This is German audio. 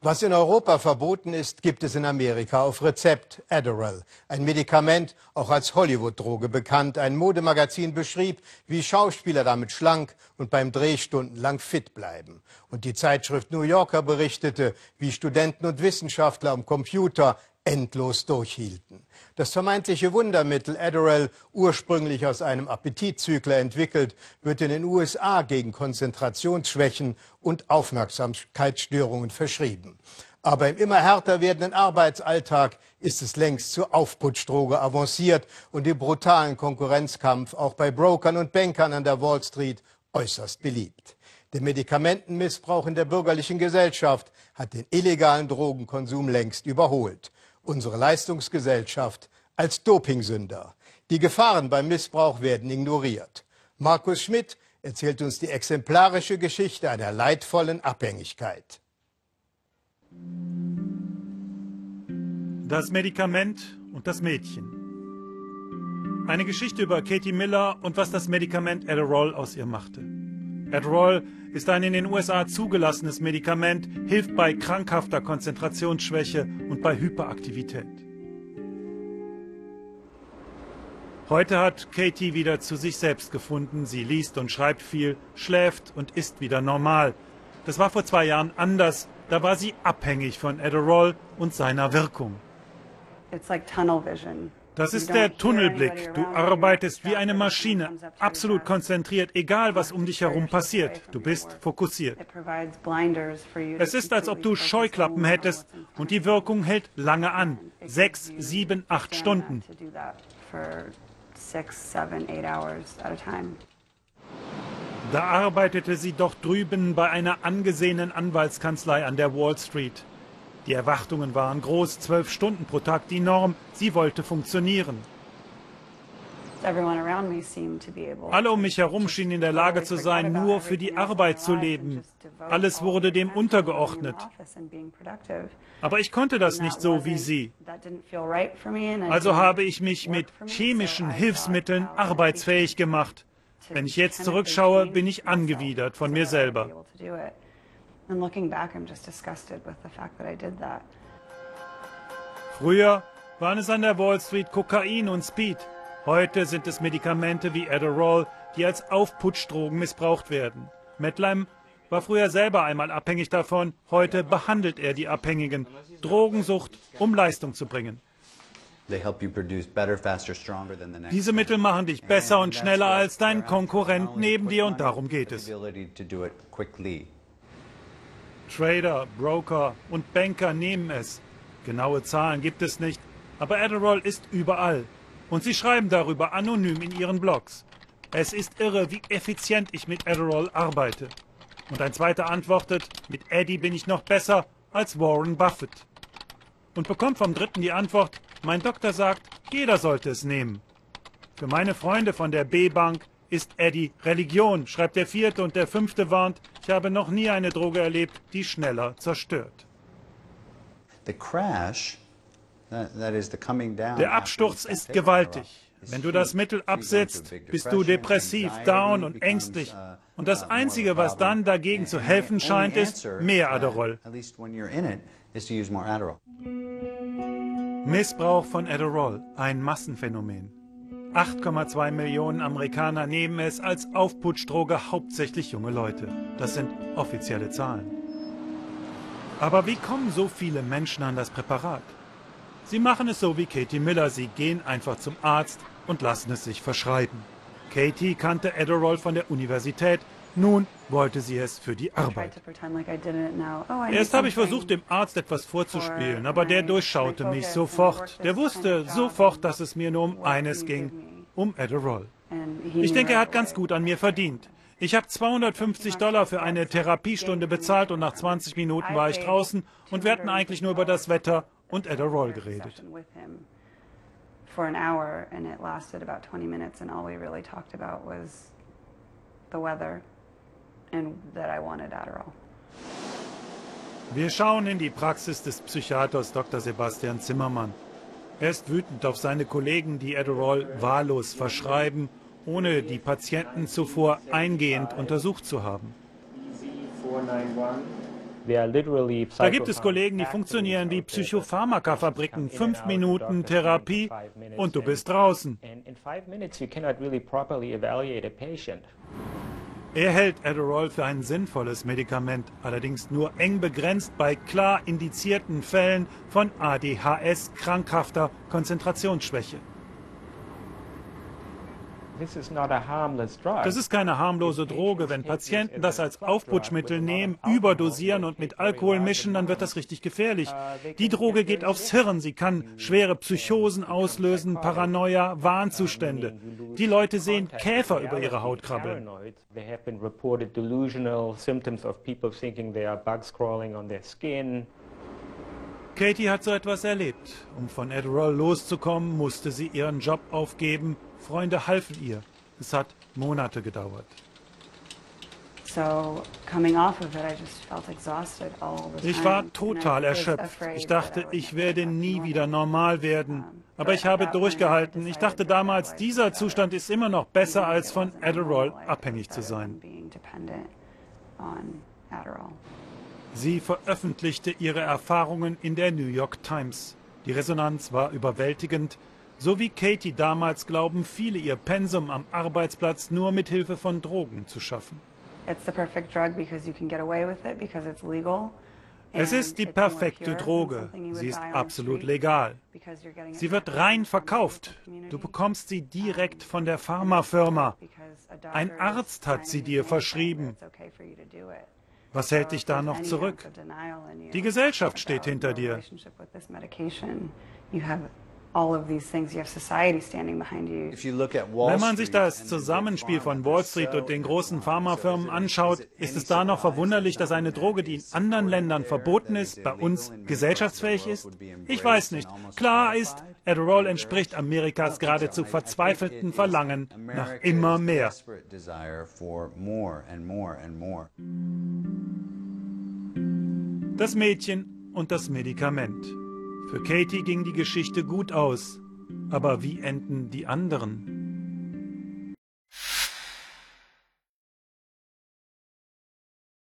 Was in Europa verboten ist, gibt es in Amerika auf Rezept Adderall, ein Medikament, auch als Hollywood-Droge bekannt. Ein Modemagazin beschrieb, wie Schauspieler damit schlank und beim Dreh stundenlang fit bleiben. Und die Zeitschrift New Yorker berichtete, wie Studenten und Wissenschaftler am Computer endlos durchhielten. Das vermeintliche Wundermittel Adderall, ursprünglich aus einem Appetitzügler entwickelt, wird in den USA gegen Konzentrationsschwächen und Aufmerksamkeitsstörungen verschrieben. Aber im immer härter werdenden Arbeitsalltag ist es längst zur Aufputschdroge avanciert und im brutalen Konkurrenzkampf auch bei Brokern und Bankern an der Wall Street äußerst beliebt. Der Medikamentenmissbrauch in der bürgerlichen Gesellschaft hat den illegalen Drogenkonsum längst überholt unsere Leistungsgesellschaft als Dopingsünder. Die Gefahren beim Missbrauch werden ignoriert. Markus Schmidt erzählt uns die exemplarische Geschichte einer leidvollen Abhängigkeit. Das Medikament und das Mädchen. Eine Geschichte über Katie Miller und was das Medikament Adderall aus ihr machte. Adderall ist ein in den USA zugelassenes Medikament, hilft bei krankhafter Konzentrationsschwäche und bei Hyperaktivität. Heute hat Katie wieder zu sich selbst gefunden. Sie liest und schreibt viel, schläft und ist wieder normal. Das war vor zwei Jahren anders. Da war sie abhängig von Adderall und seiner Wirkung. It's like tunnel vision. Das ist der Tunnelblick. Du arbeitest wie eine Maschine, absolut konzentriert, egal was um dich herum passiert. Du bist fokussiert. Es ist, als ob du Scheuklappen hättest und die Wirkung hält lange an. Sechs, sieben, acht Stunden. Da arbeitete sie doch drüben bei einer angesehenen Anwaltskanzlei an der Wall Street. Die Erwartungen waren groß, zwölf Stunden pro Tag die Norm. Sie wollte funktionieren. Alle um mich herum schienen in der Lage zu sein, nur für die Arbeit zu leben. Alles wurde dem untergeordnet. Aber ich konnte das nicht so wie sie. Also habe ich mich mit chemischen Hilfsmitteln arbeitsfähig gemacht. Wenn ich jetzt zurückschaue, bin ich angewidert von mir selber. And looking back, I'm just disgusted with the fact that I did that. Früher waren es an der Wall Street Kokain und Speed. Heute sind es Medikamente wie Adderall, die als Aufputschdrogen missbraucht werden. Medlem war früher selber einmal abhängig davon, heute behandelt er die Abhängigen. Drogensucht, um Leistung zu bringen. Diese Mittel machen dich besser und schneller als dein Konkurrent neben dir und darum geht es. Trader, Broker und Banker nehmen es. Genaue Zahlen gibt es nicht, aber Adderall ist überall. Und sie schreiben darüber anonym in ihren Blogs. Es ist irre, wie effizient ich mit Adderall arbeite. Und ein zweiter antwortet, mit Eddie bin ich noch besser als Warren Buffett. Und bekommt vom dritten die Antwort, mein Doktor sagt, jeder sollte es nehmen. Für meine Freunde von der B-Bank ist Eddie Religion, schreibt der vierte und der fünfte warnt, ich habe noch nie eine Droge erlebt, die schneller zerstört. Der Absturz ist gewaltig. Wenn du das Mittel absetzt, bist du depressiv, down und ängstlich. Uh, und das Einzige, was dann dagegen zu helfen scheint, ist mehr Adderall. Missbrauch von Adderall, ein Massenphänomen. 8,2 Millionen Amerikaner nehmen es als Aufputschdroge hauptsächlich junge Leute. Das sind offizielle Zahlen. Aber wie kommen so viele Menschen an das Präparat? Sie machen es so wie Katie Miller. Sie gehen einfach zum Arzt und lassen es sich verschreiben. Katie kannte Adderall von der Universität. Nun wollte sie es für die Arbeit. Oh, Erst habe ich versucht, dem Arzt etwas vorzuspielen, aber der durchschaute mich sofort. Der wusste sofort, dass es mir nur um eines ging, um Adderall. Ich denke, er hat ganz gut an mir verdient. Ich habe 250 Dollar für eine Therapiestunde bezahlt und nach 20 Minuten war ich draußen und wir hatten eigentlich nur über das Wetter und Adderall geredet. For an hour and it lasted about 20 minutes and all we really talked about was the weather and that I wanted Adderall. Wir schauen in die Praxis des Psychiaters Dr. Sebastian Zimmermann. Er ist wütend auf seine Kollegen, die Adderall wahllos verschreiben, ohne die Patienten zuvor eingehend untersucht zu haben. Da gibt es Kollegen, die funktionieren wie Psychopharmakafabriken. Fünf Minuten Therapie und du bist draußen. Er hält Adderall für ein sinnvolles Medikament, allerdings nur eng begrenzt bei klar indizierten Fällen von ADHS krankhafter Konzentrationsschwäche. Das ist keine harmlose Droge. Wenn Patienten das als Aufputschmittel nehmen, überdosieren und mit Alkohol mischen, dann wird das richtig gefährlich. Die Droge geht aufs Hirn. Sie kann schwere Psychosen auslösen, Paranoia, Warnzustände. Die Leute sehen Käfer über ihre Haut krabbeln. Katie hat so etwas erlebt. Um von Adderall loszukommen, musste sie ihren Job aufgeben Freunde halfen ihr. Es hat Monate gedauert. Ich war total erschöpft. Ich dachte, ich werde nie wieder normal werden. Aber ich habe durchgehalten. Ich dachte damals, dieser Zustand ist immer noch besser, als von Adderall abhängig zu sein. Sie veröffentlichte ihre Erfahrungen in der New York Times. Die Resonanz war überwältigend. So wie Katie damals glauben viele ihr Pensum am Arbeitsplatz nur mit Hilfe von Drogen zu schaffen. Es ist die perfekte Droge. Sie ist absolut legal. Sie wird rein verkauft. Du bekommst sie direkt von der Pharmafirma. Ein Arzt hat sie dir verschrieben. Was hält dich da noch zurück? Die Gesellschaft steht hinter dir. Wenn man sich das Zusammenspiel von Wall Street und den großen Pharmafirmen anschaut, ist es da noch verwunderlich, dass eine Droge, die in anderen Ländern verboten ist, bei uns gesellschaftsfähig ist? Ich weiß nicht. Klar ist, Adderall entspricht Amerikas geradezu verzweifelten Verlangen nach immer mehr. Das Mädchen und das Medikament. Für Katie ging die Geschichte gut aus. Aber wie enden die anderen?